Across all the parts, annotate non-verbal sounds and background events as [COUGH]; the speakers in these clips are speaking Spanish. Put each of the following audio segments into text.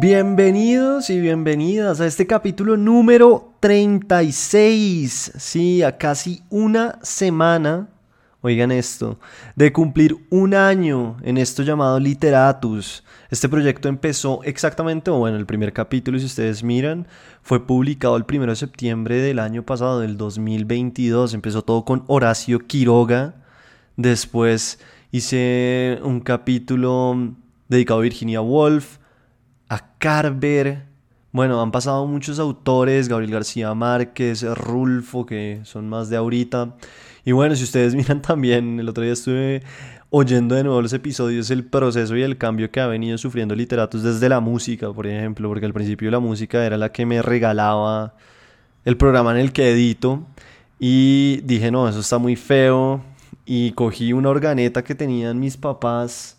Bienvenidos y bienvenidas a este capítulo número 36. Sí, a casi una semana, oigan esto, de cumplir un año en esto llamado Literatus. Este proyecto empezó exactamente, o bueno, el primer capítulo, si ustedes miran, fue publicado el 1 de septiembre del año pasado, del 2022. Empezó todo con Horacio Quiroga. Después hice un capítulo dedicado a Virginia Woolf, a Carver. Bueno, han pasado muchos autores, Gabriel García Márquez, Rulfo, que son más de ahorita. Y bueno, si ustedes [LAUGHS] miran también, el otro día estuve oyendo de nuevo los episodios, el proceso y el cambio que ha venido sufriendo Literatos desde la música, por ejemplo, porque al principio la música era la que me regalaba el programa en el que edito. Y dije, no, eso está muy feo. Y cogí una organeta que tenían mis papás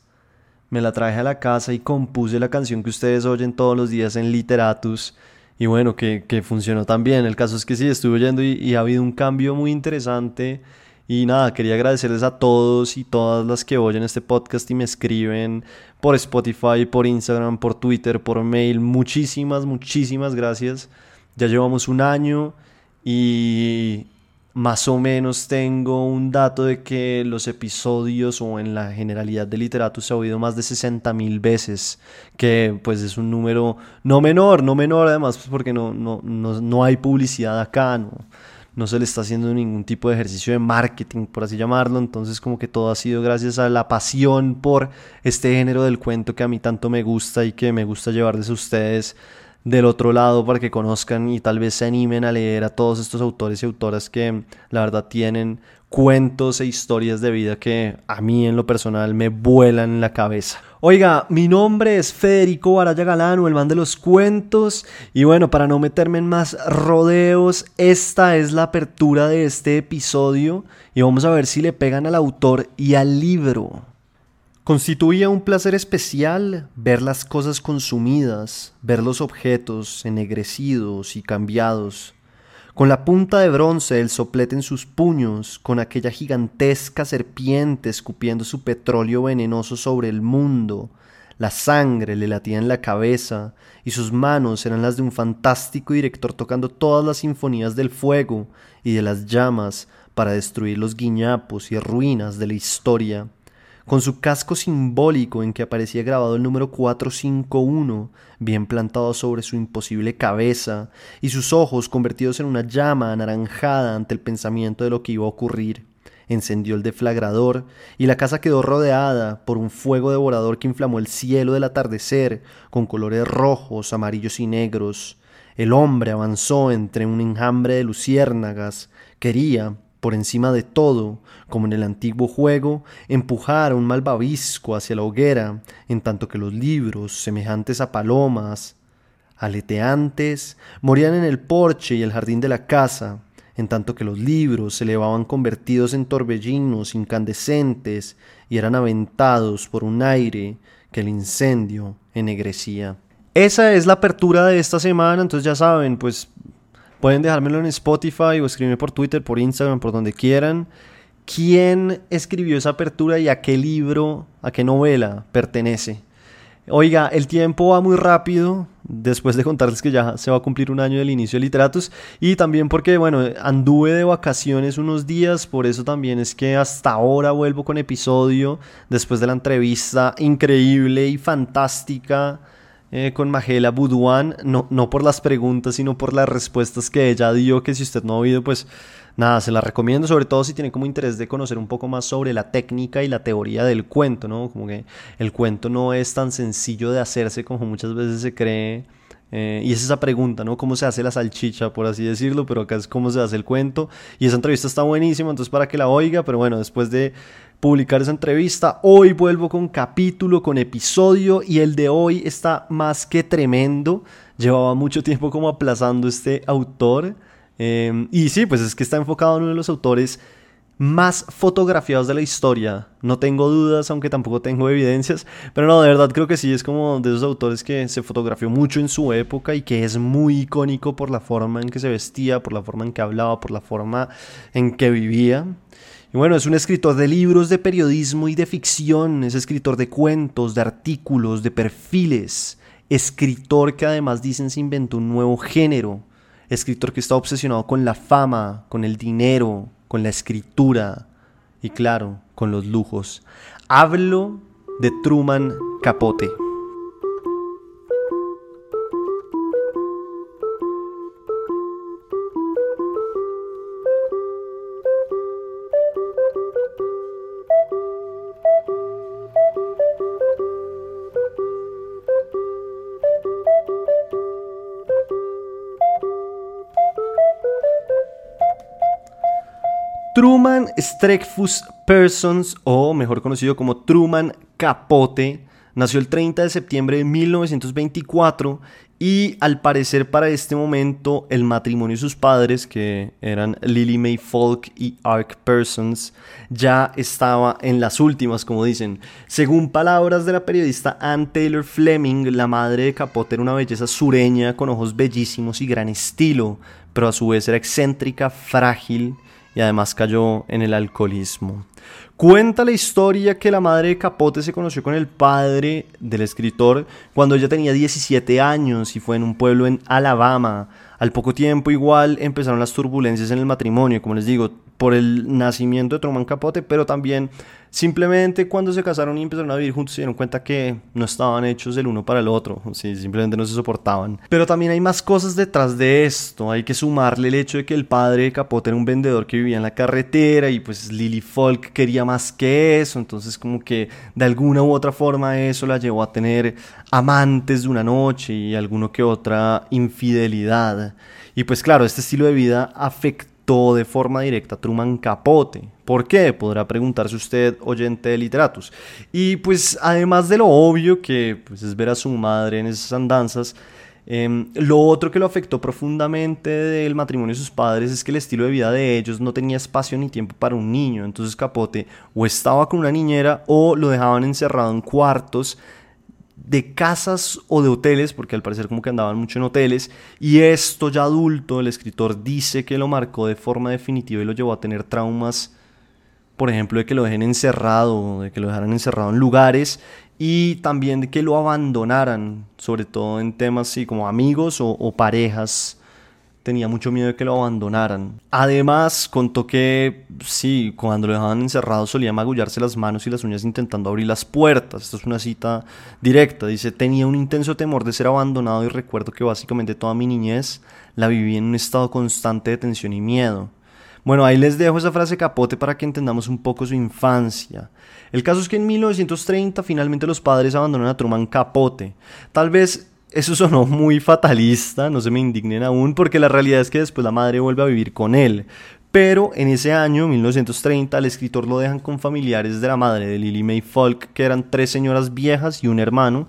me la traje a la casa y compuse la canción que ustedes oyen todos los días en Literatus. Y bueno, que, que funcionó también. El caso es que sí, estuve oyendo y, ha habido un cambio muy interesante. Y nada, quería agradecerles a todos y todas las que oyen este podcast y me escriben por Spotify, por Instagram, por Twitter, por mail. Muchísimas, muchísimas gracias. Ya llevamos un año y, más o menos tengo un dato de que los episodios o en la generalidad de literato se ha oído más de 60 mil veces, que pues es un número no menor, no menor además pues porque no, no, no, no hay publicidad acá, no, no se le está haciendo ningún tipo de ejercicio de marketing, por así llamarlo, entonces como que todo ha sido gracias a la pasión por este género del cuento que a mí tanto me gusta y que me gusta llevarles a ustedes del otro lado para que conozcan y tal vez se animen a leer a todos estos autores y autoras que la verdad tienen cuentos e historias de vida que a mí en lo personal me vuelan en la cabeza. Oiga, mi nombre es Federico Baraya Galán, el man de los cuentos, y bueno, para no meterme en más rodeos, esta es la apertura de este episodio y vamos a ver si le pegan al autor y al libro. Constituía un placer especial ver las cosas consumidas, ver los objetos ennegrecidos y cambiados, con la punta de bronce del soplete en sus puños, con aquella gigantesca serpiente escupiendo su petróleo venenoso sobre el mundo, la sangre le latía en la cabeza y sus manos eran las de un fantástico director tocando todas las sinfonías del fuego y de las llamas para destruir los guiñapos y ruinas de la historia con su casco simbólico en que aparecía grabado el número 451, bien plantado sobre su imposible cabeza, y sus ojos convertidos en una llama anaranjada ante el pensamiento de lo que iba a ocurrir. Encendió el deflagrador y la casa quedó rodeada por un fuego devorador que inflamó el cielo del atardecer con colores rojos, amarillos y negros. El hombre avanzó entre un enjambre de luciérnagas. Quería, por encima de todo, como en el antiguo juego, empujar a un malvavisco hacia la hoguera, en tanto que los libros, semejantes a palomas, aleteantes, morían en el porche y el jardín de la casa, en tanto que los libros se elevaban convertidos en torbellinos incandescentes y eran aventados por un aire que el incendio ennegrecía. Esa es la apertura de esta semana, entonces ya saben, pues Pueden dejármelo en Spotify o escribirme por Twitter, por Instagram, por donde quieran. ¿Quién escribió esa apertura y a qué libro, a qué novela pertenece? Oiga, el tiempo va muy rápido, después de contarles que ya se va a cumplir un año del inicio de Literatus, y también porque, bueno, anduve de vacaciones unos días, por eso también es que hasta ahora vuelvo con episodio, después de la entrevista increíble y fantástica eh, con Magela Buduan, no, no por las preguntas, sino por las respuestas que ella dio, que si usted no ha oído, pues nada, se la recomiendo, sobre todo si tiene como interés de conocer un poco más sobre la técnica y la teoría del cuento, ¿no? Como que el cuento no es tan sencillo de hacerse como muchas veces se cree. Eh, y es esa pregunta, ¿no? ¿Cómo se hace la salchicha, por así decirlo? Pero acá es cómo se hace el cuento. Y esa entrevista está buenísima, entonces para que la oiga, pero bueno, después de publicar esa entrevista. Hoy vuelvo con capítulo, con episodio y el de hoy está más que tremendo. Llevaba mucho tiempo como aplazando este autor. Em, y sí, pues es que está enfocado en uno de los autores más fotografiados de la historia. No tengo dudas, aunque tampoco tengo evidencias, pero no, de verdad creo que sí, es como de esos autores que se fotografió mucho en su época y que es muy icónico por la forma en que se vestía, por la forma en que hablaba, por la forma en que vivía. Y bueno, es un escritor de libros de periodismo y de ficción, es escritor de cuentos, de artículos, de perfiles, escritor que además dicen se inventó un nuevo género, escritor que está obsesionado con la fama, con el dinero, con la escritura y claro, con los lujos. Hablo de Truman Capote. Truman Streckfus Persons, o mejor conocido como Truman Capote, nació el 30 de septiembre de 1924 y al parecer para este momento el matrimonio de sus padres, que eran Lily May Falk y Ark Persons, ya estaba en las últimas, como dicen. Según palabras de la periodista Ann Taylor Fleming, la madre de Capote era una belleza sureña con ojos bellísimos y gran estilo, pero a su vez era excéntrica, frágil y además cayó en el alcoholismo. Cuenta la historia que la madre de Capote se conoció con el padre del escritor cuando ella tenía 17 años y fue en un pueblo en Alabama. Al poco tiempo igual empezaron las turbulencias en el matrimonio, como les digo, por el nacimiento de Truman Capote, pero también simplemente cuando se casaron y empezaron a vivir juntos se dieron cuenta que no estaban hechos el uno para el otro, sí, simplemente no se soportaban. Pero también hay más cosas detrás de esto, hay que sumarle el hecho de que el padre de Capote era un vendedor que vivía en la carretera y pues Lily Folk quería más que eso, entonces como que de alguna u otra forma eso la llevó a tener amantes de una noche y alguno que otra infidelidad. Y pues claro, este estilo de vida afectó de forma directa Truman Capote. ¿Por qué? Podrá preguntarse usted, oyente de literatos. Y pues además de lo obvio que pues, es ver a su madre en esas andanzas, em, lo otro que lo afectó profundamente del matrimonio de sus padres es que el estilo de vida de ellos no tenía espacio ni tiempo para un niño. Entonces Capote o estaba con una niñera o lo dejaban encerrado en cuartos de casas o de hoteles, porque al parecer como que andaban mucho en hoteles, y esto ya adulto, el escritor dice que lo marcó de forma definitiva y lo llevó a tener traumas, por ejemplo, de que lo dejen encerrado, de que lo dejaran encerrado en lugares, y también de que lo abandonaran, sobre todo en temas así como amigos o, o parejas tenía mucho miedo de que lo abandonaran. Además, contó que sí, cuando lo dejaban encerrado solía magullarse las manos y las uñas intentando abrir las puertas. Esto es una cita directa. Dice, tenía un intenso temor de ser abandonado y recuerdo que básicamente toda mi niñez la viví en un estado constante de tensión y miedo. Bueno, ahí les dejo esa frase capote para que entendamos un poco su infancia. El caso es que en 1930 finalmente los padres abandonan a Truman Capote. Tal vez eso sonó muy fatalista, no se me indignen aún, porque la realidad es que después la madre vuelve a vivir con él. Pero en ese año, 1930, al escritor lo dejan con familiares de la madre de Lily May Falk, que eran tres señoras viejas y un hermano,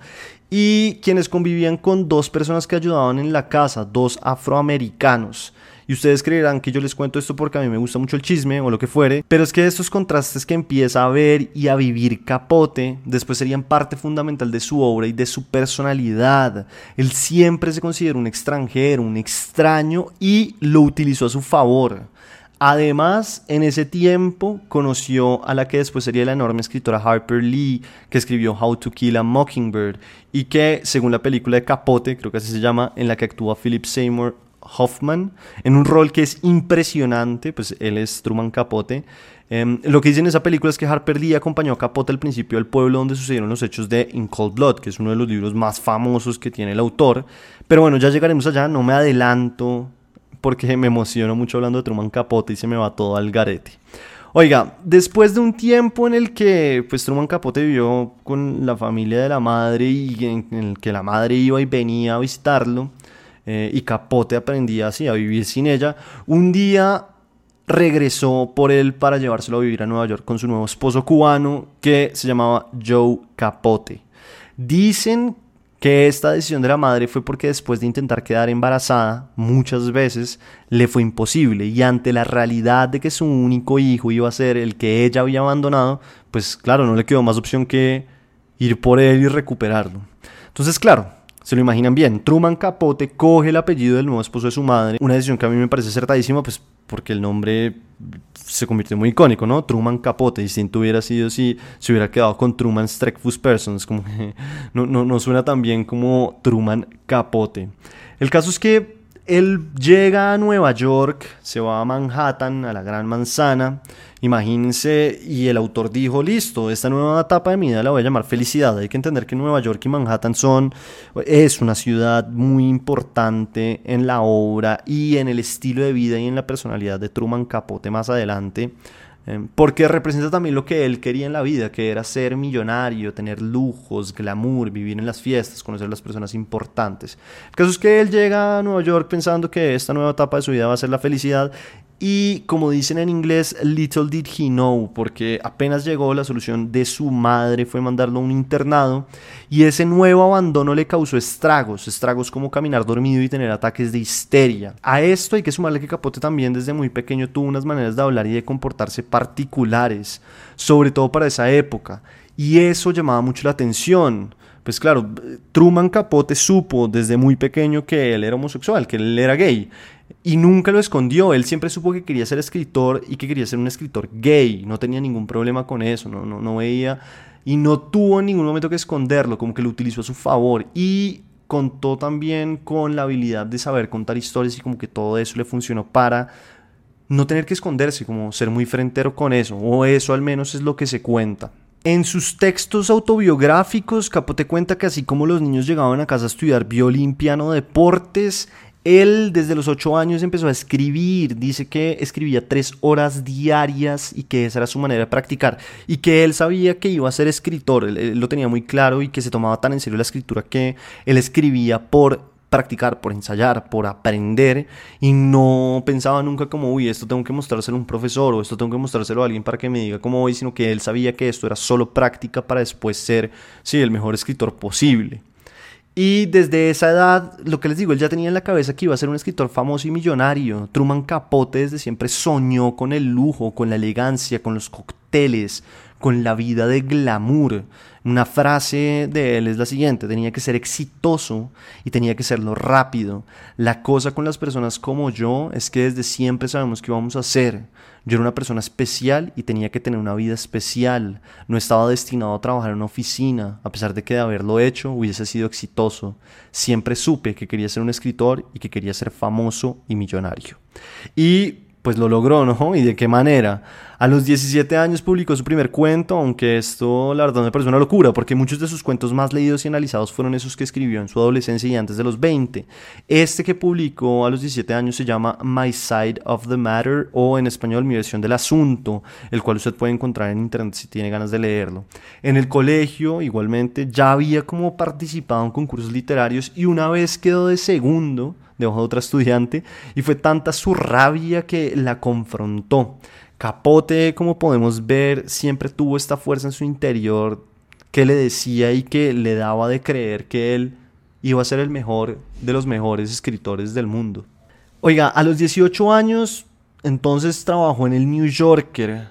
y quienes convivían con dos personas que ayudaban en la casa, dos afroamericanos. Y ustedes creerán que yo les cuento esto porque a mí me gusta mucho el chisme o lo que fuere, pero es que estos contrastes que empieza a ver y a vivir Capote después serían parte fundamental de su obra y de su personalidad. Él siempre se consideró un extranjero, un extraño y lo utilizó a su favor. Además, en ese tiempo conoció a la que después sería la enorme escritora Harper Lee, que escribió How to Kill a Mockingbird, y que, según la película de Capote, creo que así se llama, en la que actúa Philip Seymour Hoffman, en un rol que es impresionante, pues él es Truman Capote. Em, lo que dice en esa película es que Harper Lee acompañó a Capote al principio del pueblo donde sucedieron los hechos de In Cold Blood, que es uno de los libros más famosos que tiene el autor. Pero bueno, ya llegaremos allá, no me adelanto porque me emociono mucho hablando de Truman Capote y se me va todo al garete. Oiga, después de un tiempo en el que pues Truman Capote vivió con la familia de la madre y en el que la madre iba y venía a visitarlo, eh, y Capote aprendía así a vivir sin ella. Un día regresó por él para llevárselo a vivir a Nueva York con su nuevo esposo cubano que se llamaba Joe Capote. Dicen que esta decisión de la madre fue porque después de intentar quedar embarazada muchas veces le fue imposible y ante la realidad de que su único hijo iba a ser el que ella había abandonado, pues claro, no le quedó más opción que ir por él y recuperarlo. Entonces, claro, se lo imaginan bien, Truman Capote coge el apellido del nuevo esposo de su madre, una decisión que a mí me parece acertadísima, pues porque el nombre se convirtió muy icónico, ¿no? Truman Capote, distinto hubiera sido si se hubiera quedado con Truman Streckfus Persons, como que [LAUGHS] no, no, no suena tan bien como Truman Capote. El caso es que él llega a Nueva York, se va a Manhattan, a la Gran Manzana, imagínense, y el autor dijo, listo, esta nueva etapa de mi vida la voy a llamar felicidad. Hay que entender que Nueva York y Manhattan son, es una ciudad muy importante en la obra y en el estilo de vida y en la personalidad de Truman Capote más adelante. Em, porque representa también lo que él quería en la vida, que era ser millonario, tener lujos, glamour, vivir en las fiestas, conocer a las personas importantes. El caso es que él llega a Nueva York pensando que esta nueva etapa de su vida va a ser la felicidad y como dicen en inglés, little did he know, porque apenas llegó la solución de su madre fue mandarlo a un internado y ese nuevo abandono le causó estragos, estragos como caminar dormido y tener ataques de histeria. A esto hay que sumarle que Capote también desde muy pequeño tuvo unas maneras de hablar y de comportarse particulares, sobre todo para esa época, y eso llamaba mucho la atención. Pues claro, Truman Capote supo desde muy pequeño que él era homosexual, que él era gay. Y nunca lo escondió, él siempre supo que quería ser escritor y que quería ser un escritor gay, no tenía ningún problema con eso, no, no, no veía. Y no tuvo en ningún momento que esconderlo, como que lo utilizó a su favor. Y contó también con la habilidad de saber contar historias y como que todo eso le funcionó para no tener que esconderse, como ser muy frentero con eso, o eso al menos es lo que se cuenta. En sus textos autobiográficos, Capote cuenta que así como los niños llegaban a casa a estudiar violín, piano, deportes, él desde los ocho años empezó a escribir, dice que escribía tres horas diarias y que esa era su manera de practicar. Y que él sabía que iba a ser escritor, él, lo tenía muy claro y que se tomaba tan en serio la escritura que él escribía por practicar, por ensayar, por aprender. Y no pensaba nunca como, uy, esto tengo que mostrárselo a un profesor o esto tengo que mostrárselo a alguien para que me diga cómo voy, sino que él sabía que esto era solo práctica para después ser, sí, el mejor escritor posible. Y desde esa edad, lo que les digo, él ya tenía en la cabeza que iba a ser un escritor famoso y millonario. Truman Capote desde siempre soñó con el lujo, con la elegancia, con los cócteles, con la vida de glamour. Una frase de él es la siguiente, tenía que ser exitoso y tenía que serlo rápido. La cosa con las personas como yo es que desde siempre sabemos qué vamos a hacer. Yo era una persona especial y tenía que tener una vida especial. No estaba destinado a trabajar en una oficina, a pesar de que de haberlo hecho hubiese sido exitoso. Siempre supe que quería ser un escritor y que quería ser famoso y millonario. Y pues lo logró, ¿no? ¿Y de qué manera? A los 17 años publicó su primer cuento, aunque esto la verdad me parece una locura, porque muchos de sus cuentos más leídos y analizados fueron esos que escribió en su adolescencia y antes de los 20. Este que publicó a los 17 años se llama My Side of the Matter o en español Mi versión del asunto, el cual usted puede encontrar en internet si tiene ganas de leerlo. En el colegio, igualmente, ya había como participado en concursos literarios y una vez quedó de segundo de otra estudiante y fue tanta su rabia que la confrontó. Capote, como podemos ver, siempre tuvo esta fuerza en su interior que le decía y que le daba de creer que él iba a ser el mejor de los mejores escritores del mundo. Oiga, a los 18 años, entonces trabajó en el New Yorker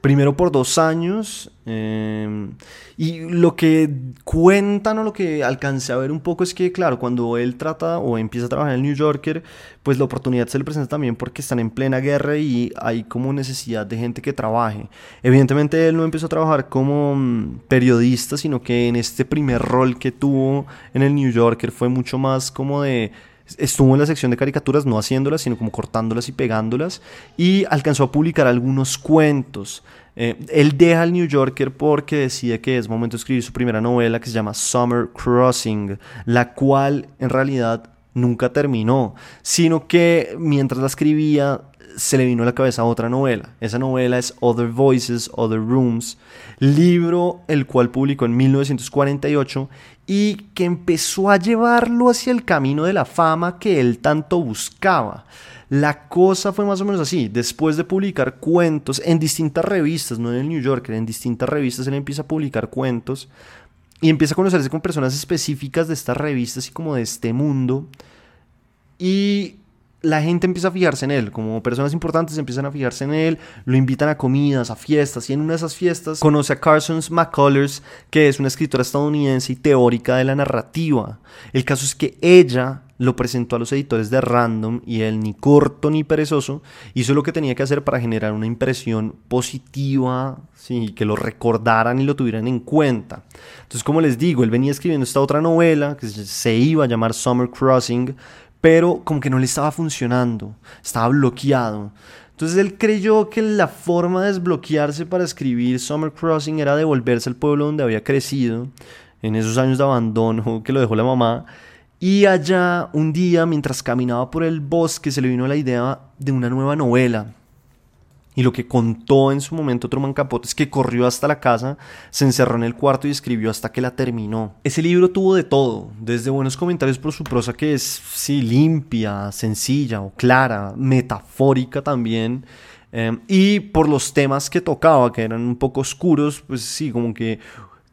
primero por dos años. Em, y lo que cuentan o lo que alcancé a ver un poco es que, claro, cuando él trata o empieza a trabajar en el New Yorker, pues la oportunidad se le presenta también porque están en plena guerra y hay como necesidad de gente que trabaje. Evidentemente él no empezó a trabajar como mm, periodista, sino que en este primer rol que tuvo en el New Yorker fue mucho más como de estuvo en la sección de caricaturas, no haciéndolas, sino como cortándolas y pegándolas, y alcanzó a publicar algunos cuentos. Eh, él deja el New Yorker porque decide que es momento de escribir su primera novela que se llama Summer Crossing, la cual en realidad nunca terminó, sino que mientras la escribía se le vino a la cabeza otra novela. Esa novela es Other Voices, Other Rooms, libro el cual publicó en 1948 y que empezó a llevarlo hacia el camino de la fama que él tanto buscaba. La cosa fue más o menos así. Después de publicar cuentos en distintas revistas, no en el New Yorker, en distintas revistas él empieza a publicar cuentos y empieza a conocerse con personas específicas de estas revistas y como de este mundo. Y la gente empieza a fijarse en él, como personas importantes empiezan a fijarse en él, lo invitan a comidas, a fiestas, y en una de esas fiestas conoce a Carson McCullers, que es una escritora estadounidense y teórica de la narrativa. El caso es que ella lo presentó a los editores de Random y él, ni corto ni perezoso, hizo lo que tenía que hacer para generar una impresión positiva, sí, que lo recordaran y lo tuvieran en cuenta. Entonces, como les digo, él venía escribiendo esta otra novela que se iba a llamar Summer Crossing, pero como que no le estaba funcionando, estaba bloqueado. Entonces él creyó que la forma de desbloquearse para escribir Summer Crossing era devolverse al pueblo donde había crecido, en esos años de abandono [LAUGHS] que lo dejó la mamá, y allá, un día, mientras caminaba por el bosque, se le vino la idea de una nueva novela. Y lo que contó en su momento Truman Capote es que corrió hasta la casa, se encerró en el cuarto y escribió hasta que la terminó. Ese libro tuvo de todo, desde buenos comentarios por su prosa que es, sí, limpia, sencilla o clara, metafórica también, eh, y por los temas que tocaba, que eran un poco oscuros, pues sí, como que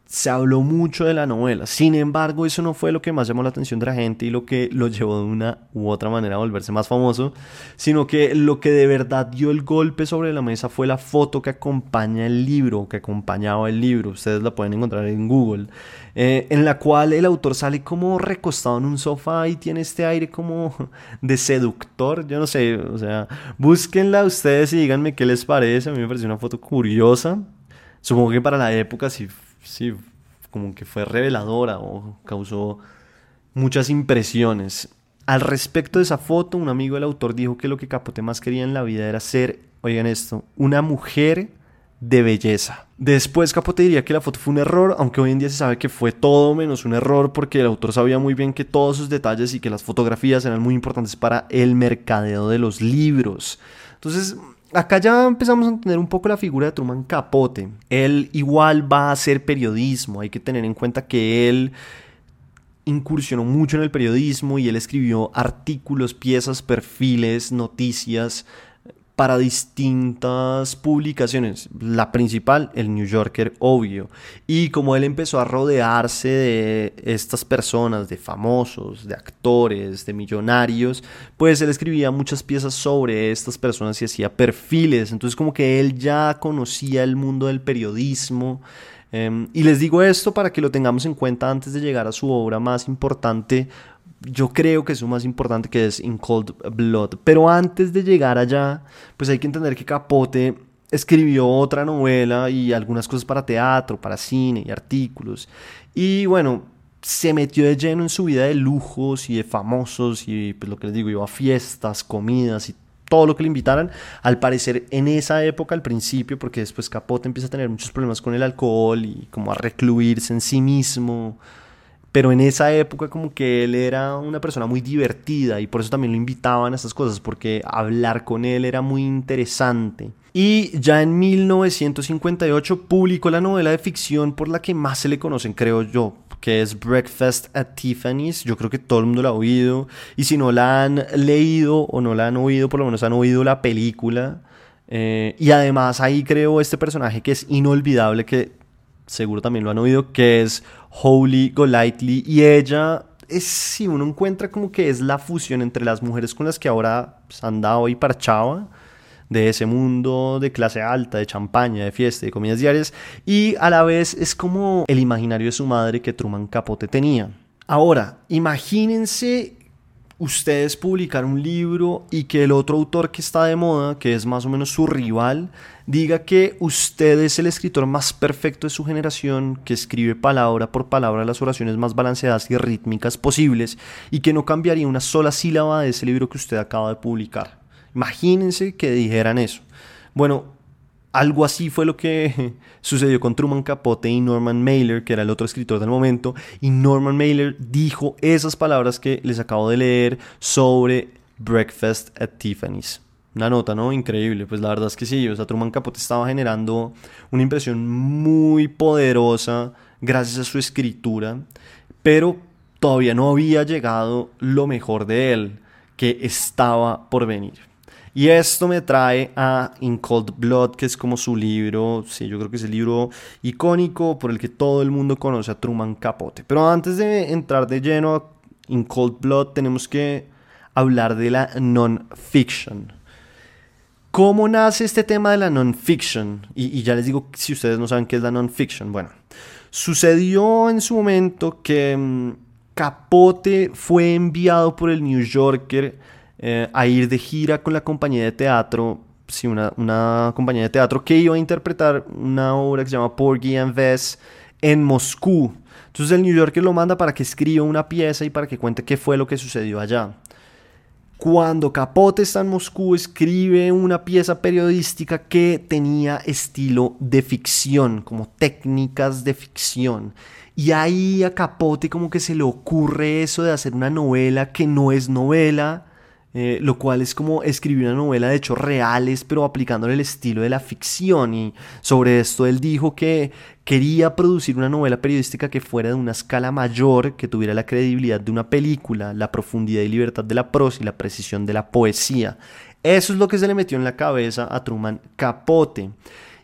se habló mucho de la novela. Sin embargo, eso no fue lo que más llamó la atención de la gente y lo que lo llevó de una u otra manera a volverse más famoso, sino que lo que de verdad dio el golpe sobre la mesa fue la foto que acompaña el libro, que acompañaba el libro. Ustedes la pueden encontrar en Google, eh, en la cual el autor sale como recostado en un sofá y tiene este aire como de seductor. Yo no sé, o sea, búsquenla ustedes y díganme qué les parece. A mí me pareció una foto curiosa. Supongo que para la época sí sí, como que fue reveladora o causó muchas impresiones. Al respecto de esa foto, un amigo del autor dijo que lo que Capote más quería en la vida era ser, oigan esto, una mujer de belleza. Después Capote diría que la foto fue un error, aunque hoy en día se sabe que fue todo menos un error porque el autor sabía muy bien que todos sus detalles y que las fotografías eran muy importantes para el mercadeo de los libros. Entonces, acá ya empezamos a entender un poco la figura de Truman Capote. Él igual va a hacer periodismo, hay que tener en cuenta que él incursionó mucho en el periodismo y él escribió artículos, piezas, perfiles, noticias para distintas publicaciones. La principal, el New Yorker, obvio. Y como él empezó a rodearse de estas personas, de famosos, de actores, de millonarios, pues él escribía muchas piezas sobre estas personas y hacía perfiles. Entonces como que él ya conocía el mundo del periodismo. Em, y les digo esto para que lo tengamos en cuenta antes de llegar a su obra más importante yo creo que es lo más importante que es In Cold Blood. Pero antes de llegar allá, pues hay que entender que Capote escribió otra novela y algunas cosas para teatro, para cine y artículos. Y bueno, se metió de lleno en su vida de lujos y de famosos y pues lo que les digo, iba a fiestas, comidas y todo lo que le invitaran. Al parecer en esa época, al principio, porque después Capote empieza a tener muchos problemas con el alcohol y como a recluirse en sí mismo pero en esa época como que él era una persona muy divertida y por eso también lo invitaban a estas cosas, porque hablar con él era muy interesante. Y ya en 1958 publicó la novela de ficción por la que más se le conocen, creo yo, que es Breakfast at Tiffany's. Yo creo que todo el mundo la ha oído. Y si no la han leído o no la han oído, por lo menos han oído la película. Eh, y además ahí creo este personaje que es inolvidable, que seguro también lo han oído, que es Holy Golightly. Y ella es, si uno encuentra como que es la fusión entre las mujeres con las que ahora pues, andaba y parchaba, de ese mundo de clase alta, de champaña, de fiesta, de comidas diarias, y a la vez es como el imaginario de su madre que Truman Capote tenía. Ahora, imagínense ustedes publicar un libro y que el otro autor que está de moda, que es más o menos su rival, diga que usted es el escritor más perfecto de su generación, que escribe palabra por palabra las oraciones más balanceadas y rítmicas posibles y que no cambiaría una sola sílaba de ese libro que usted acaba de publicar. Imagínense que dijeran eso. Bueno, algo así fue lo que [LAUGHS] sucedió con Truman Capote y Norman Mailer, que era el otro escritor del momento, y Norman Mailer dijo esas palabras que les acabo de leer sobre Breakfast at Tiffany's. Una nota, ¿no? Increíble, pues la verdad es que sí, o sea, Truman Capote estaba generando una impresión muy poderosa gracias a su escritura, pero todavía no había llegado lo mejor de él, que estaba por venir. Y esto me trae a In Cold Blood, que es como su libro, sí, yo creo que es el libro icónico por el que todo el mundo conoce a Truman Capote. Pero antes de entrar de lleno a In Cold Blood, tenemos que hablar de la non-fiction. ¿Cómo nace este tema de la non-fiction? Y, ya les digo si ustedes no saben qué es la non-fiction. Bueno, sucedió en su momento que mm, Capote fue enviado por el New Yorker eh, a ir de gira con la compañía de teatro, sí, una, una, compañía de teatro que iba a interpretar una obra que se llama Porgy and Bess en Moscú. Entonces el New Yorker lo manda para que escriba una pieza y para que cuente qué fue lo que sucedió allá. Cuando Capote está en Moscú, escribe una pieza periodística que tenía estilo de ficción, como técnicas de ficción. Y ahí a Capote como que se le ocurre eso de hacer una novela que no es novela, eh, lo cual es como escribir una novela de hechos reales, pero aplicándole el estilo de la ficción. Y sobre esto él dijo que quería producir una novela periodística que fuera de una escala mayor, que tuviera la credibilidad de una película, la profundidad y libertad de la prosa y la precisión de la poesía. Eso es lo que se le metió en la cabeza a Truman Capote.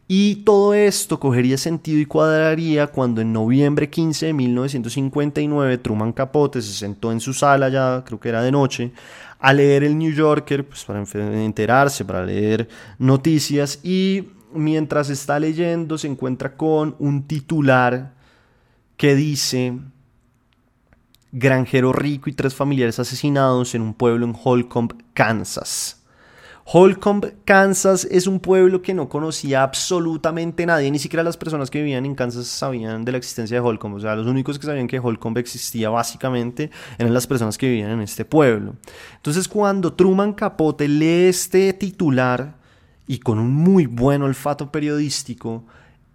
Y todo esto cogería sentido y cuadraría cuando en noviembre 15 de 1959 Truman Capote se sentó en su sala, ya creo que era de noche, a leer el New Yorker, pues para enterarse, para leer noticias y mientras está leyendo se encuentra con un titular que dice granjero rico y tres familiares asesinados en un pueblo en Holcomb, Kansas. Holcomb, Kansas es un pueblo que no conocía absolutamente nadie, ni siquiera las personas que vivían en Kansas sabían de la existencia de Holcomb. O sea, los únicos que sabían que Holcomb existía básicamente eran las personas que vivían en este pueblo. Entonces, cuando Truman Capote lee este titular y con un muy buen olfato periodístico,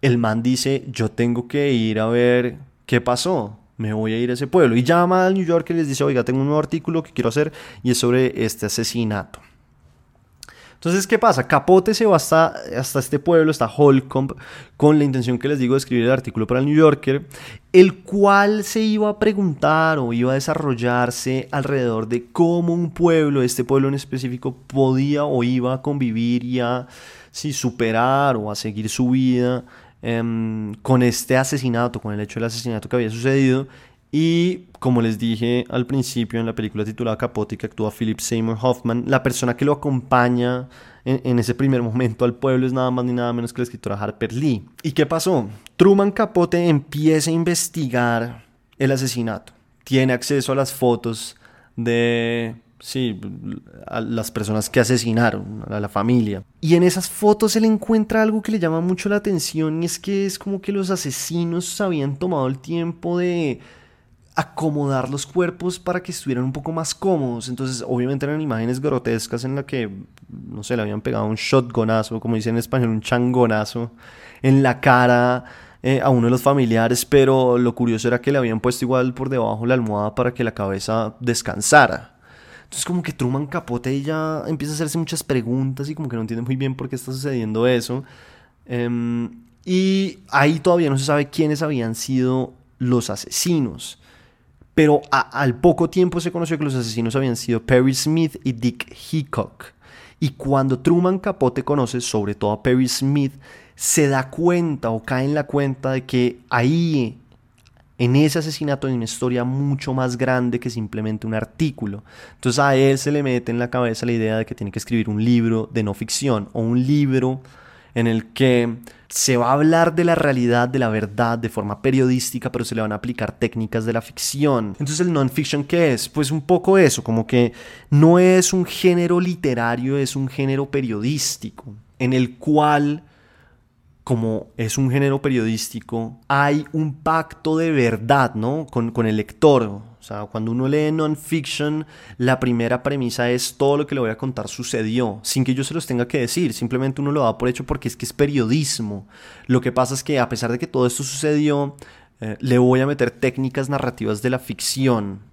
el man dice: Yo tengo que ir a ver qué pasó me voy a ir a ese pueblo. Y llama al New York y les dice, oiga, tengo un nuevo artículo que quiero hacer y es sobre este asesinato. Entonces, ¿qué pasa? Capote se va hasta, este pueblo, hasta Holcomb, con la intención que les digo de escribir el artículo para el New Yorker, el cual se iba a preguntar o iba a desarrollarse alrededor de cómo un pueblo, este pueblo en específico, podía o iba a convivir y a superar o a seguir su vida em, con este asesinato, con el hecho del asesinato que había sucedido y como les dije al principio en la película titulada Capote que actúa Philip Seymour Hoffman, la persona que lo acompaña en, ese primer momento al pueblo es nada más ni nada menos que la escritora Harper Lee. ¿Y qué pasó? Truman Capote empieza a investigar el asesinato. Tiene acceso a las fotos de sí, a las personas que asesinaron, a la familia. Y en esas fotos él encuentra algo que le llama mucho la atención y es que es como que los asesinos habían tomado el tiempo de acomodar los cuerpos para que estuvieran un poco más cómodos. Entonces, obviamente eran imágenes grotescas en las que, no sé, le habían pegado un shotgonazo, como dicen en español, un changonazo en la cara eh, a uno de los familiares, pero lo curioso era que le habían puesto igual por debajo la almohada para que la cabeza descansara. Entonces como que Truman Capote ya empieza a hacerse muchas preguntas y como que no entiende muy bien por qué está sucediendo eso. Em, y ahí todavía no se sabe quiénes habían sido los asesinos pero al poco tiempo se conoció que los asesinos habían sido Perry Smith y Dick Hickok. Y cuando Truman Capote conoce sobre todo a Perry Smith, se da cuenta o cae en la cuenta de que ahí, en ese asesinato, hay una historia mucho más grande que simplemente un artículo. Entonces a él se le mete en la cabeza la idea de que tiene que escribir un libro de no ficción o un libro en el que se va a hablar de la realidad, de la verdad, de forma periodística, pero se le van a aplicar técnicas de la ficción. Entonces el non-fiction, ¿qué es? Pues un poco eso, como que no es un género literario, es un género periodístico, en el cual como es un género periodístico, hay un pacto de verdad, ¿no? Con, con el lector. O sea, cuando uno lee non-fiction, la primera premisa es todo lo que le voy a contar sucedió, sin que yo se los tenga que decir, simplemente uno lo da por hecho porque es que es periodismo. Lo que pasa es que a pesar de que todo esto sucedió, eh, le voy a meter técnicas narrativas de la ficción.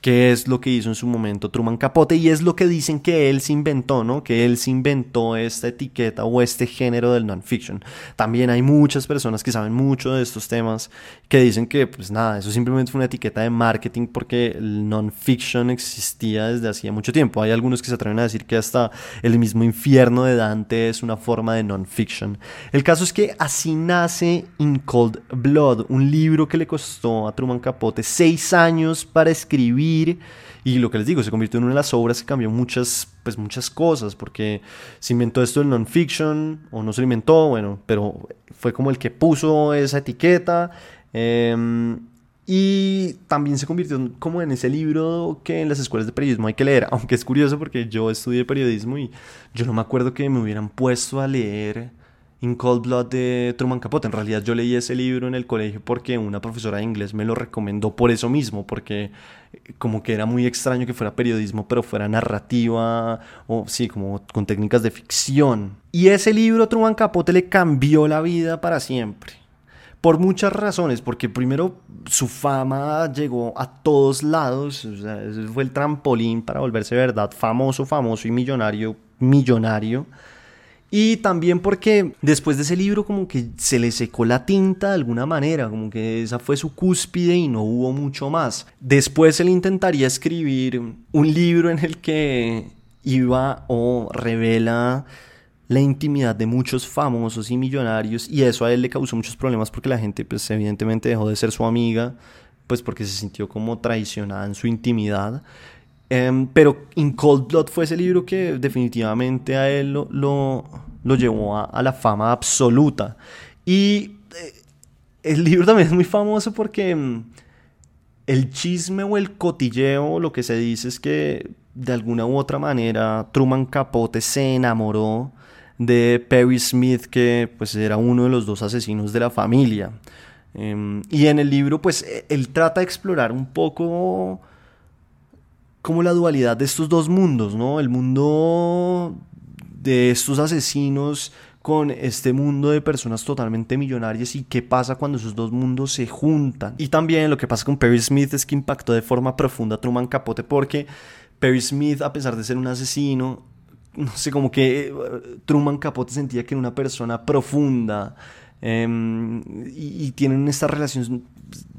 Qué es lo que hizo en su momento Truman Capote y es lo que dicen que él se inventó, ¿no? Que él se inventó esta etiqueta o este género del non-fiction. También hay muchas personas que saben mucho de estos temas que dicen que, pues nada, eso simplemente fue una etiqueta de marketing porque el non-fiction existía desde hacía mucho tiempo. Hay algunos que se atreven a decir que hasta el mismo infierno de Dante es una forma de non-fiction. El caso es que así nace In Cold Blood, un libro que le costó a Truman Capote seis años para escribir y lo que les digo, se convirtió en una de las obras que cambió muchas, pues muchas cosas, porque se inventó esto del non-fiction, o no se inventó, bueno, pero fue como el que puso esa etiqueta. Em, y también se convirtió como en ese libro que en las escuelas de periodismo hay que leer, [LAUGHS] aunque es curioso porque yo estudié periodismo y yo no me acuerdo que me hubieran puesto a leer In Cold Blood de Truman Capote. En realidad yo leí ese libro en el colegio porque una profesora de inglés me lo recomendó por eso mismo, porque eh, como que era muy extraño que fuera periodismo, pero fuera narrativa o sí, como con técnicas de ficción. Y ese libro Truman Capote le cambió la vida para siempre. Por muchas razones, porque primero su fama llegó a todos lados, o sea, fue el trampolín para volverse verdad famoso, famoso y millonario, millonario. Y también porque después de ese libro como que se le secó la tinta de alguna manera, como que esa fue su cúspide y no hubo mucho más. Después él intentaría escribir un libro en el que iba o revela la intimidad de muchos famosos y millonarios y eso a él le causó muchos problemas porque la gente pues evidentemente dejó de ser su amiga pues porque se sintió como traicionada en su intimidad Em, pero In Cold Blood fue ese libro que definitivamente a él lo, lo, llevó a, la fama absoluta. Y eh, el libro también es muy famoso porque em, el chisme o el cotilleo, lo que se dice es que de alguna u otra manera Truman Capote se enamoró de Perry Smith, que pues era uno de los dos asesinos de la familia. Em, y en el libro pues e, él trata de explorar un poco como la dualidad de estos dos mundos, ¿no? El mundo de estos asesinos con este mundo de personas totalmente millonarias y qué pasa cuando esos dos mundos se juntan. Y también lo que pasa con Perry Smith es que impactó de forma profunda a Truman Capote porque Perry Smith, a pesar de ser un asesino, no sé, como que eh, Truman Capote sentía que era una persona profunda em, y, tienen esta relación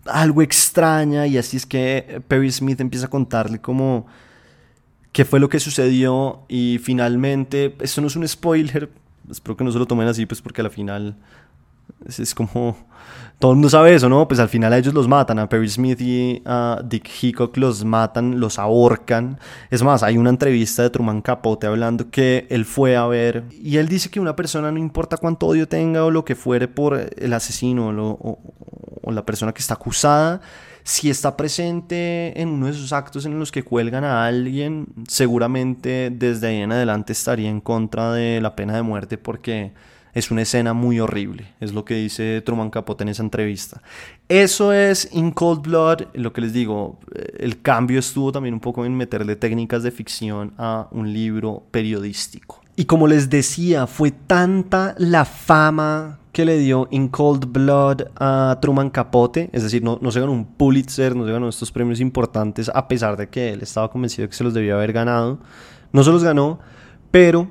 algo extraña y así es que Perry Smith empieza a contarle como qué fue lo que sucedió y finalmente, esto no es un spoiler, espero que no se lo tomen así pues porque al final es, como todo el mundo sabe eso, ¿no? Pues al final a ellos los matan, a Perry Smith y a Dick Hickok los matan, los ahorcan. Es más, hay una entrevista de Truman Capote hablando que él fue a ver y él dice que una persona no importa cuánto odio tenga o lo que fuere por el asesino o, o la persona que está acusada, si está presente en uno de esos actos en los que cuelgan a alguien, seguramente desde ahí en adelante estaría en contra de la pena de muerte porque es una escena muy horrible, es lo que dice Truman Capote en esa entrevista. Eso es In Cold Blood, lo que les digo, el cambio estuvo también un poco en meterle técnicas de ficción a un libro periodístico. Y como les decía, fue tanta la fama que le dio In Cold Blood a Truman Capote, es decir, no, no se ganó un Pulitzer, no se ganó estos premios importantes, a pesar de que él estaba convencido de que se los debía haber ganado. No se los ganó, pero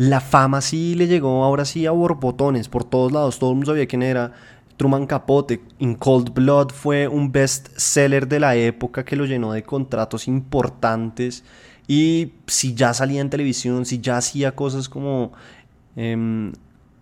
la fama sí le llegó ahora sí a borbotones por todos lados, todo el mundo sabía quién era. Truman Capote, In Cold Blood fue un best seller de la época que lo llenó de contratos importantes y si ya salía en televisión, si ya hacía cosas como em,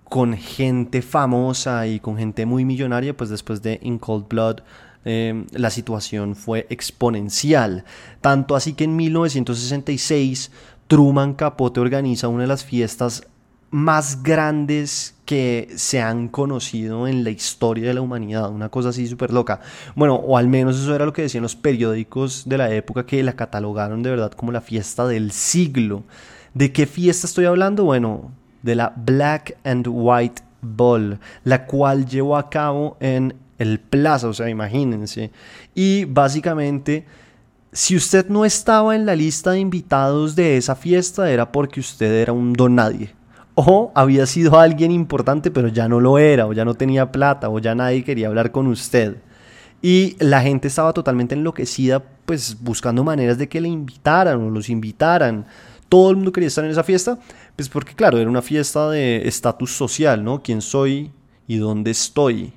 con gente famosa y con gente muy millonaria, pues después de In Cold Blood em, la situación fue exponencial. Tanto así que en 1966 Truman Capote organiza una de las fiestas más grandes que se han conocido en la historia de la humanidad, una cosa así súper loca. Bueno, o al menos eso era lo que decían los periódicos de la época que la catalogaron de verdad como la fiesta del siglo. ¿De qué fiesta estoy hablando? Bueno, de la Black and White Ball, la cual llevó a cabo en el Plaza, o sea, imagínense. Y básicamente, si usted no estaba en la lista de invitados de esa fiesta, era porque usted era un don nadie. O había sido alguien importante, pero ya no lo era, o ya no tenía plata, o ya nadie quería hablar con usted. Y la gente estaba totalmente enloquecida, pues buscando maneras de que le invitaran o los invitaran. Todo el mundo quería estar en esa fiesta, pues porque claro, era una fiesta de estatus social, ¿no? ¿Quién soy y dónde estoy?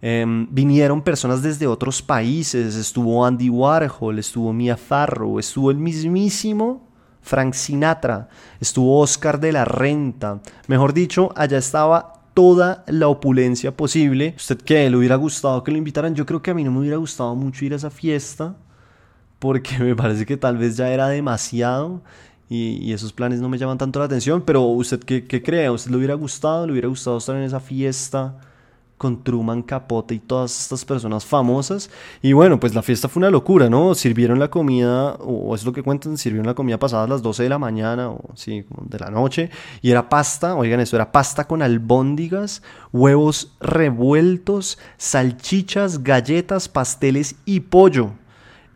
Em, vinieron personas desde otros países, estuvo Andy Warhol, estuvo Mia Farrow, estuvo el mismísimo Frank Sinatra, estuvo Oscar de la Renta. Mejor dicho, allá estaba toda la opulencia posible. ¿Usted qué? ¿Le hubiera gustado que lo invitaran? Yo creo que a mí no me hubiera gustado mucho ir a esa fiesta porque [LAUGHS] me parece que tal vez ya era demasiado y, esos planes no me llaman tanto la atención. Pero ¿usted qué, qué cree? ¿A usted le hubiera gustado? ¿Le hubiera gustado estar en esa fiesta? Con Truman Capote y todas estas personas famosas. Y bueno, pues la fiesta fue una locura, ¿no? Sirvieron la comida, o es lo que cuentan, sirvieron la comida pasada las 12 de la mañana, o sí, de la noche, y era pasta, oigan eso, era pasta con albóndigas, huevos revueltos, salchichas, galletas, pasteles y pollo.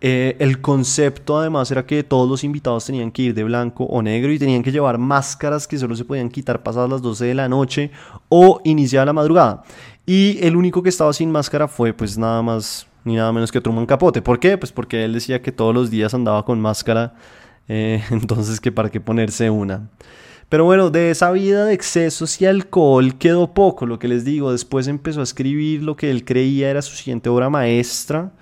Eh, el concepto además era que todos los invitados tenían que ir de blanco o negro y tenían que llevar máscaras que solo se podían quitar pasadas las 12 de la noche o iniciada la madrugada. Y el único que estaba sin máscara fue pues nada más ni nada menos que Truman Capote. ¿Por qué? Pues porque él decía que todos los días andaba con máscara, eh, [LAUGHS] entonces que para qué ponerse una. Pero bueno, de esa vida de excesos y alcohol quedó poco, lo que les digo. Después empezó a escribir lo que él creía era su siguiente obra maestra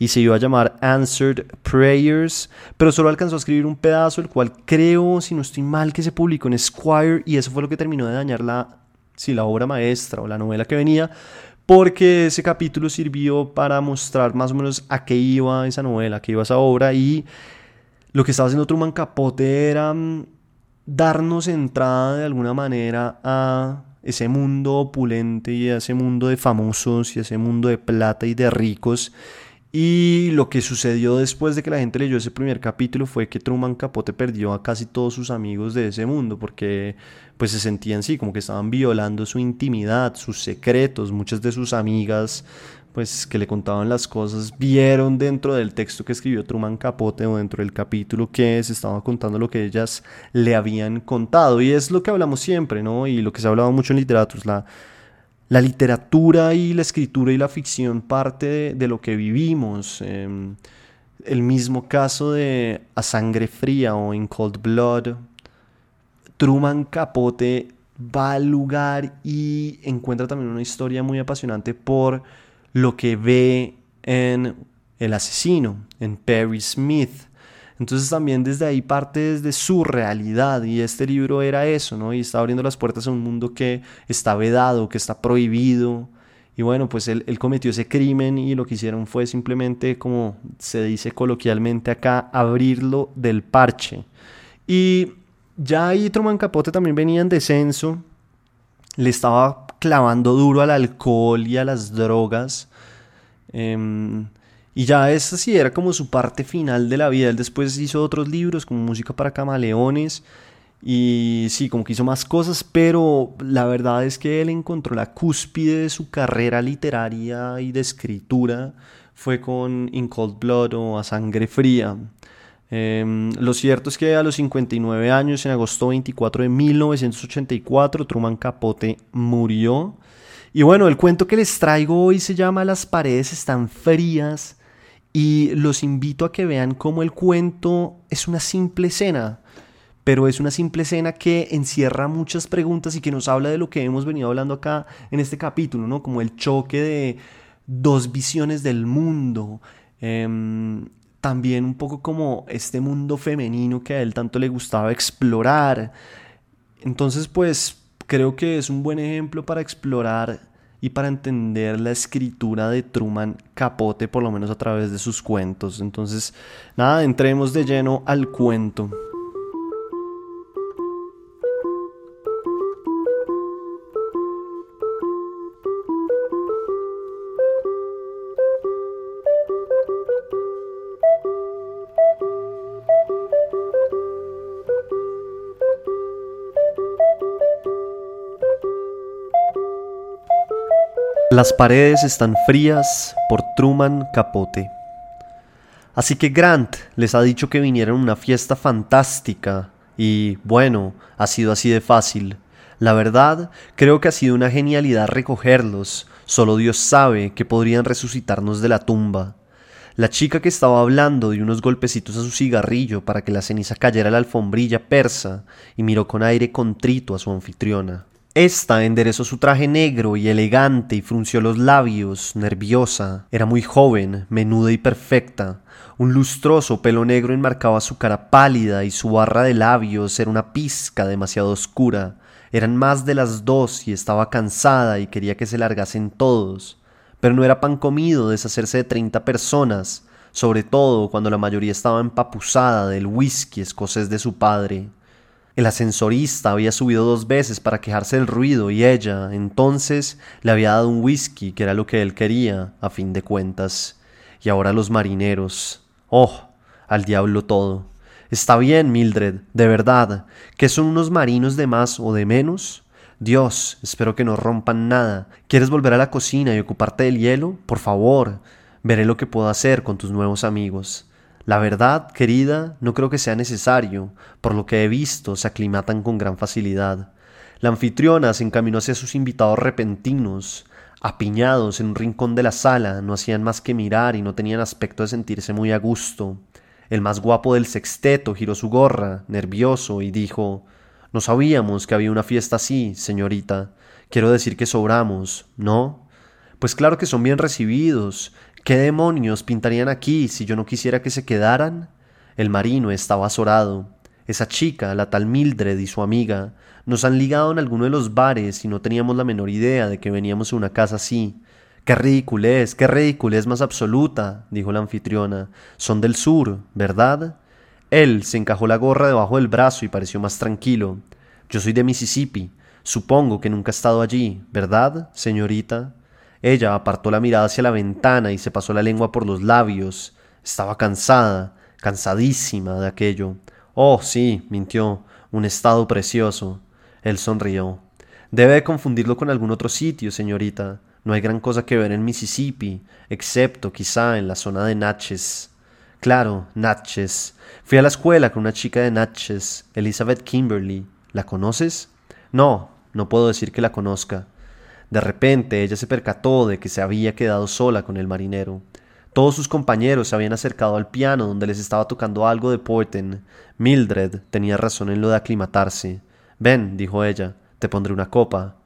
y se iba a llamar Answered Prayers, pero solo alcanzó a escribir un pedazo, el cual creo, si no estoy mal, que se publicó en Squire y eso fue lo que terminó de dañar la sí, la obra maestra o la novela que venía, porque ese capítulo sirvió para mostrar más o menos a qué iba esa novela, a qué iba esa obra y lo que estaba haciendo Truman Capote era mm, darnos entrada de alguna manera a ese mundo opulente y a ese mundo de famosos y a ese mundo de plata y de ricos y lo que sucedió después de que la gente leyó ese primer capítulo fue que Truman Capote perdió a casi todos sus amigos de ese mundo porque pues se sentían así como que estaban violando su intimidad, sus secretos, muchas de sus amigas pues que le contaban las cosas vieron dentro del texto que escribió Truman Capote o dentro del capítulo que se estaba contando lo que ellas le habían contado y es lo que hablamos siempre, ¿no? Y lo que se ha hablado mucho en literatura, la la literatura y la escritura y la ficción parte de, lo que vivimos. Em, el mismo caso de A Sangre Fría o In Cold Blood. Truman Capote va al lugar y encuentra también una historia muy apasionante por lo que ve en el asesino, en Perry Smith. Entonces también desde ahí parte desde su realidad y este libro era eso, ¿no? Y está abriendo las puertas a un mundo que está vedado, que está prohibido. Y bueno, pues él, cometió ese crimen y lo que hicieron fue simplemente, como se dice coloquialmente acá, abrirlo del parche. Y ya ahí Truman Capote también venía en descenso, le estaba clavando duro al alcohol y a las drogas. Em, y ya esa sí era como su parte final de la vida. Él después hizo otros libros como Música para Camaleones. Y sí, como que hizo más cosas, pero la verdad es que él encontró la cúspide de su carrera literaria y de escritura. Fue con In Cold Blood o A Sangre Fría. Em, lo cierto es que a los 59 años, en agosto 24 de 1984, Truman Capote murió. Y bueno, el cuento que les traigo hoy se llama Las paredes están frías y los invito a que vean cómo el cuento es una simple escena, pero es una simple escena que encierra muchas preguntas y que nos habla de lo que hemos venido hablando acá en este capítulo, ¿no? Como el choque de dos visiones del mundo. Em, también un poco como este mundo femenino que a él tanto le gustaba explorar. Entonces, pues creo que es un buen ejemplo para explorar y para entender la escritura de Truman Capote, por lo menos a través de sus cuentos. Entonces, nada, entremos de lleno al cuento. Las paredes están frías por Truman Capote. Así que Grant les ha dicho que vinieran a una fiesta fantástica y, bueno, ha sido así de fácil. La verdad, creo que ha sido una genialidad recogerlos. Solo Dios sabe que podrían resucitarnos de la tumba. La chica que estaba hablando dio unos golpecitos a su cigarrillo para que la ceniza cayera a la alfombrilla persa y miró con aire contrito a su anfitriona. Esta enderezó su traje negro y elegante y frunció los labios, nerviosa. Era muy joven, menuda y perfecta. Un lustroso pelo negro enmarcaba su cara pálida y su barra de labios era una pizca demasiado oscura. Eran más de las dos y estaba cansada y quería que se largasen todos. Pero no era pan comido deshacerse de treinta personas, sobre todo cuando la mayoría estaba empapuzada del whisky escocés de su padre. El ascensorista había subido dos veces para quejarse del ruido y ella, entonces, le había dado un whisky, que era lo que él quería, a fin de cuentas. Y ahora los marineros. Oh, al diablo todo. Está bien, Mildred, de verdad, que son unos marinos de más o de menos. Dios, espero que no rompan nada. ¿Quieres volver a la cocina y ocuparte del hielo? Por favor, veré lo que puedo hacer con tus nuevos amigos. La verdad, querida, no creo que sea necesario, por lo que he visto, se aclimatan con gran facilidad. La anfitriona se encaminó hacia sus invitados repentinos. Apiñados en un rincón de la sala, no hacían más que mirar y no tenían aspecto de sentirse muy a gusto. El más guapo del sexteto giró su gorra, nervioso, y dijo No sabíamos que había una fiesta así, señorita. Quiero decir que sobramos, ¿no? Pues claro que son bien recibidos, ¿Qué demonios pintarían aquí si yo no quisiera que se quedaran? El marino estaba azorado. Esa chica, la tal Mildred y su amiga, nos han ligado en alguno de los bares y no teníamos la menor idea de que veníamos a una casa así. ¡Qué ridiculez, qué ridiculez más absoluta! dijo la anfitriona. Son del sur, ¿verdad? Él se encajó la gorra debajo del brazo y pareció más tranquilo. Yo soy de Mississippi. Supongo que nunca he estado allí, ¿verdad, señorita? Ella apartó la mirada hacia la ventana y se pasó la lengua por los labios. Estaba cansada, cansadísima de aquello. Oh, sí, mintió, un estado precioso. Él sonrió. Debe confundirlo con algún otro sitio, señorita. No hay gran cosa que ver en Mississippi, excepto quizá en la zona de Natchez. Claro, Natchez. Fui a la escuela con una chica de Natchez, Elizabeth Kimberly. ¿La conoces? No, no puedo decir que la conozca. De repente ella se percató de que se había quedado sola con el marinero. Todos sus compañeros se habían acercado al piano donde les estaba tocando algo de Porten. Mildred tenía razón en lo de aclimatarse. Ven, dijo ella, te pondré una copa.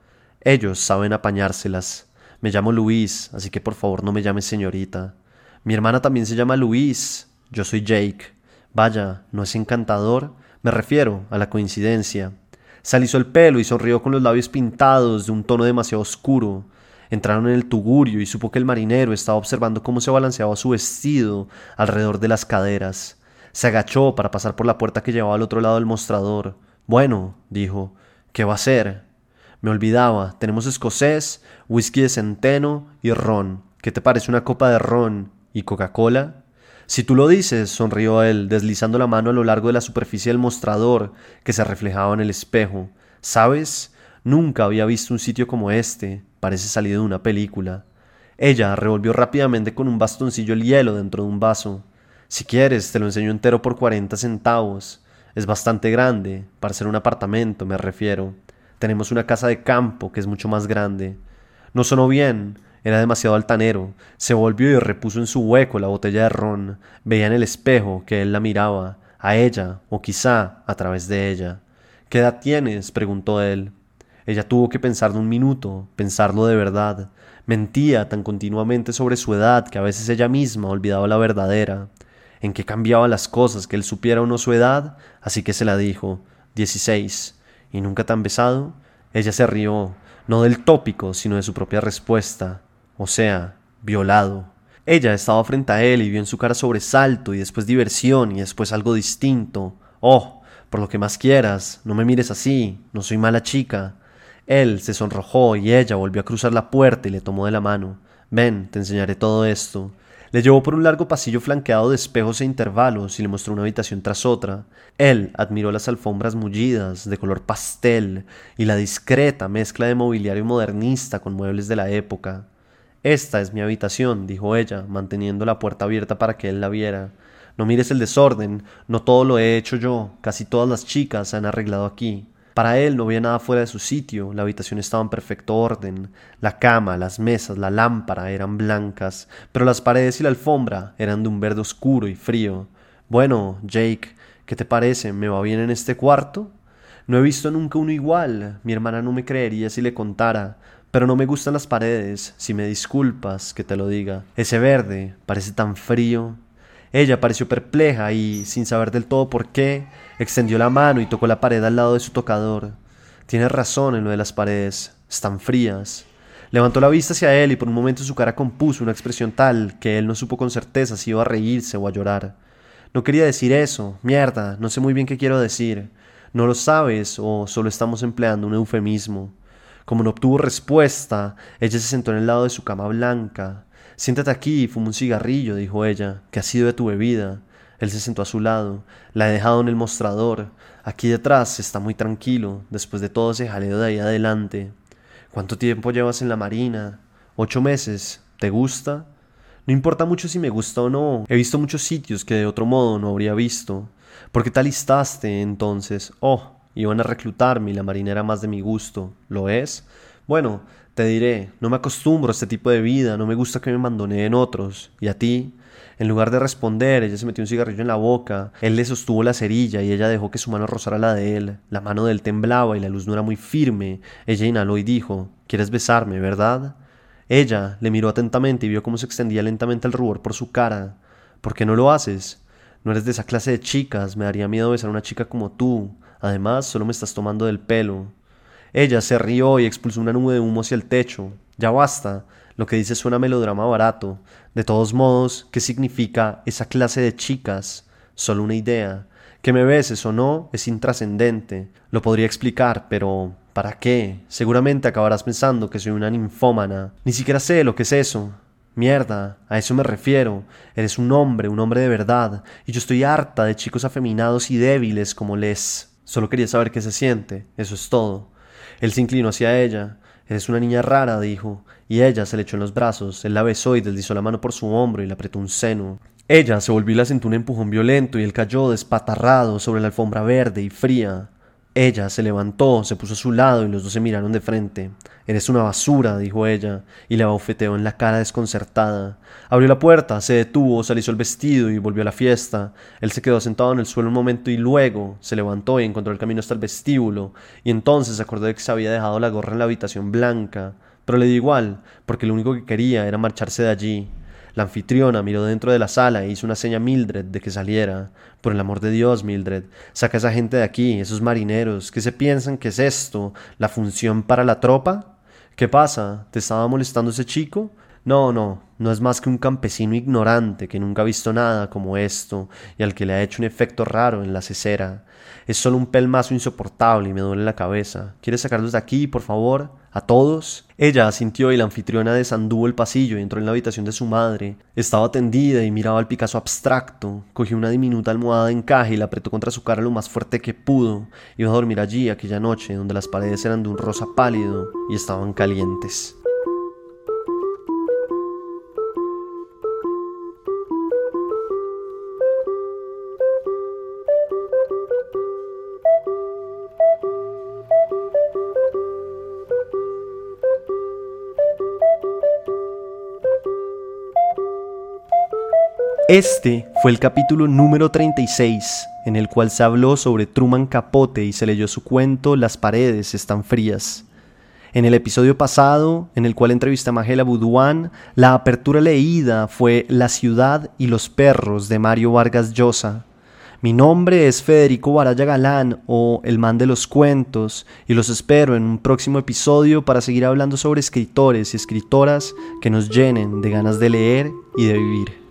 Ellos saben apañárselas. Me llamo Luis, así que por favor no me llames señorita. Mi hermana también se llama Luis. Yo soy Jake. Vaya, ¿no es encantador? Me refiero a la coincidencia. Se el pelo y sonrió con los labios pintados de un tono demasiado oscuro. Entraron en el tugurio y supo que el marinero estaba observando cómo se balanceaba su vestido alrededor de las caderas. Se agachó para pasar por la puerta que llevaba al otro lado del mostrador. Bueno, dijo, ¿qué va a hacer? Me olvidaba, tenemos escocés, whisky de centeno y ron. ¿Qué te parece una copa de ron y Coca-Cola? Si tú lo dices, sonrió él, deslizando la mano a lo largo de la superficie del mostrador que se reflejaba en el espejo. ¿Sabes? Nunca había visto un sitio como este. Parece salido de una película. Ella revolvió rápidamente con un bastoncillo el hielo dentro de un vaso. Si quieres, te lo enseño entero por cuarenta centavos. Es bastante grande, para ser un apartamento, me refiero. Tenemos una casa de campo que es mucho más grande. No sonó bien, era demasiado altanero. Se volvió y repuso en su hueco la botella de ron. Veía en el espejo que él la miraba, a ella, o quizá a través de ella. ¿Qué edad tienes? preguntó él. Ella tuvo que pensarlo un minuto, pensarlo de verdad. Mentía tan continuamente sobre su edad que a veces ella misma olvidaba la verdadera. ¿En qué cambiaban las cosas que él supiera o no su edad? Así que se la dijo. Dieciséis. ¿Y nunca tan besado? Ella se rió, no del tópico, sino de su propia respuesta o sea, violado. Ella estaba frente a él y vio en su cara sobresalto y después diversión y después algo distinto. Oh, por lo que más quieras, no me mires así, no soy mala chica. Él se sonrojó y ella volvió a cruzar la puerta y le tomó de la mano. Ven, te enseñaré todo esto. Le llevó por un largo pasillo flanqueado de espejos e intervalos y le mostró una habitación tras otra. Él admiró las alfombras mullidas, de color pastel, y la discreta mezcla de mobiliario modernista con muebles de la época. Esta es mi habitación, dijo ella, manteniendo la puerta abierta para que él la viera. No mires el desorden, no todo lo he hecho yo, casi todas las chicas se han arreglado aquí. Para él no había nada fuera de su sitio, la habitación estaba en perfecto orden, la cama, las mesas, la lámpara eran blancas, pero las paredes y la alfombra eran de un verde oscuro y frío. Bueno, Jake, ¿qué te parece? ¿Me va bien en este cuarto? No he visto nunca uno igual. Mi hermana no me creería si le contara. Pero no me gustan las paredes, si me disculpas que te lo diga. Ese verde parece tan frío. Ella pareció perpleja y, sin saber del todo por qué, extendió la mano y tocó la pared al lado de su tocador. Tienes razón en lo de las paredes, están frías. Levantó la vista hacia él y por un momento su cara compuso una expresión tal que él no supo con certeza si iba a reírse o a llorar. No quería decir eso, mierda, no sé muy bien qué quiero decir. ¿No lo sabes o solo estamos empleando un eufemismo? Como no obtuvo respuesta, ella se sentó en el lado de su cama blanca. Siéntate aquí y fuma un cigarrillo, dijo ella. ¿Qué ha sido de tu bebida? Él se sentó a su lado. La he dejado en el mostrador. Aquí detrás está muy tranquilo, después de todo ese jaleo de ahí adelante. ¿Cuánto tiempo llevas en la marina? Ocho meses. ¿Te gusta? No importa mucho si me gusta o no. He visto muchos sitios que de otro modo no habría visto. ¿Por qué te entonces? Oh, Iban a reclutarme y la marina era más de mi gusto. ¿Lo es? Bueno, te diré, no me acostumbro a este tipo de vida, no me gusta que me mandoneen otros. ¿Y a ti? En lugar de responder, ella se metió un cigarrillo en la boca, él le sostuvo la cerilla y ella dejó que su mano rozara la de él. La mano de él temblaba y la luz no era muy firme. Ella inhaló y dijo, ¿Quieres besarme, verdad? Ella le miró atentamente y vio cómo se extendía lentamente el rubor por su cara. ¿Por qué no lo haces? No eres de esa clase de chicas, me daría miedo besar a una chica como tú. Además, solo me estás tomando del pelo. Ella se rió y expulsó una nube de humo hacia el techo. Ya basta. Lo que dice suena melodrama barato. De todos modos, ¿qué significa esa clase de chicas? Solo una idea. Que me beses o no es intrascendente. Lo podría explicar, pero ¿para qué? Seguramente acabarás pensando que soy una ninfómana. Ni siquiera sé lo que es eso. Mierda, a eso me refiero. Eres un hombre, un hombre de verdad, y yo estoy harta de chicos afeminados y débiles como Les. Solo quería saber qué se siente, eso es todo. Él se inclinó hacia ella. Eres una niña rara, dijo, y ella se le echó en los brazos. Él la besó y deslizó la mano por su hombro y le apretó un seno. Ella se volvió y la sentó un empujón violento y él cayó despatarrado sobre la alfombra verde y fría. Ella se levantó, se puso a su lado y los dos se miraron de frente. Eres una basura, dijo ella, y le abofeteó en la cara desconcertada. Abrió la puerta, se detuvo, se alisó el vestido y volvió a la fiesta. Él se quedó sentado en el suelo un momento y luego se levantó y encontró el camino hasta el vestíbulo, y entonces se acordó de que se había dejado la gorra en la habitación blanca. Pero le dio igual, porque lo único que quería era marcharse de allí. La anfitriona miró dentro de la sala e hizo una seña a Mildred de que saliera. Por el amor de Dios, Mildred, saca a esa gente de aquí, esos marineros, ¿qué se piensan que es esto? ¿La función para la tropa? ¿Qué pasa? ¿Te estaba molestando ese chico? No, no, no es más que un campesino ignorante que nunca ha visto nada como esto y al que le ha hecho un efecto raro en la cesera. Es solo un pelmazo insoportable y me duele la cabeza. ¿Quieres sacarlos de aquí, por favor? ¿A todos? Ella asintió y la anfitriona desanduvo el pasillo y entró en la habitación de su madre. Estaba tendida y miraba al Picasso abstracto. Cogió una diminuta almohada de encaje y la apretó contra su cara lo más fuerte que pudo. Iba a dormir allí aquella noche, donde las paredes eran de un rosa pálido y estaban calientes. Este fue el capítulo número 36, en el cual se habló sobre Truman Capote y se leyó su cuento Las paredes están frías. En el episodio pasado, en el cual entrevisté a Magela Buduán, la apertura leída fue La ciudad y los perros de Mario Vargas Llosa. Mi nombre es Federico Baraya Galán o El Man de los Cuentos y los espero en un próximo episodio para seguir hablando sobre escritores y escritoras que nos llenen de ganas de leer y de vivir.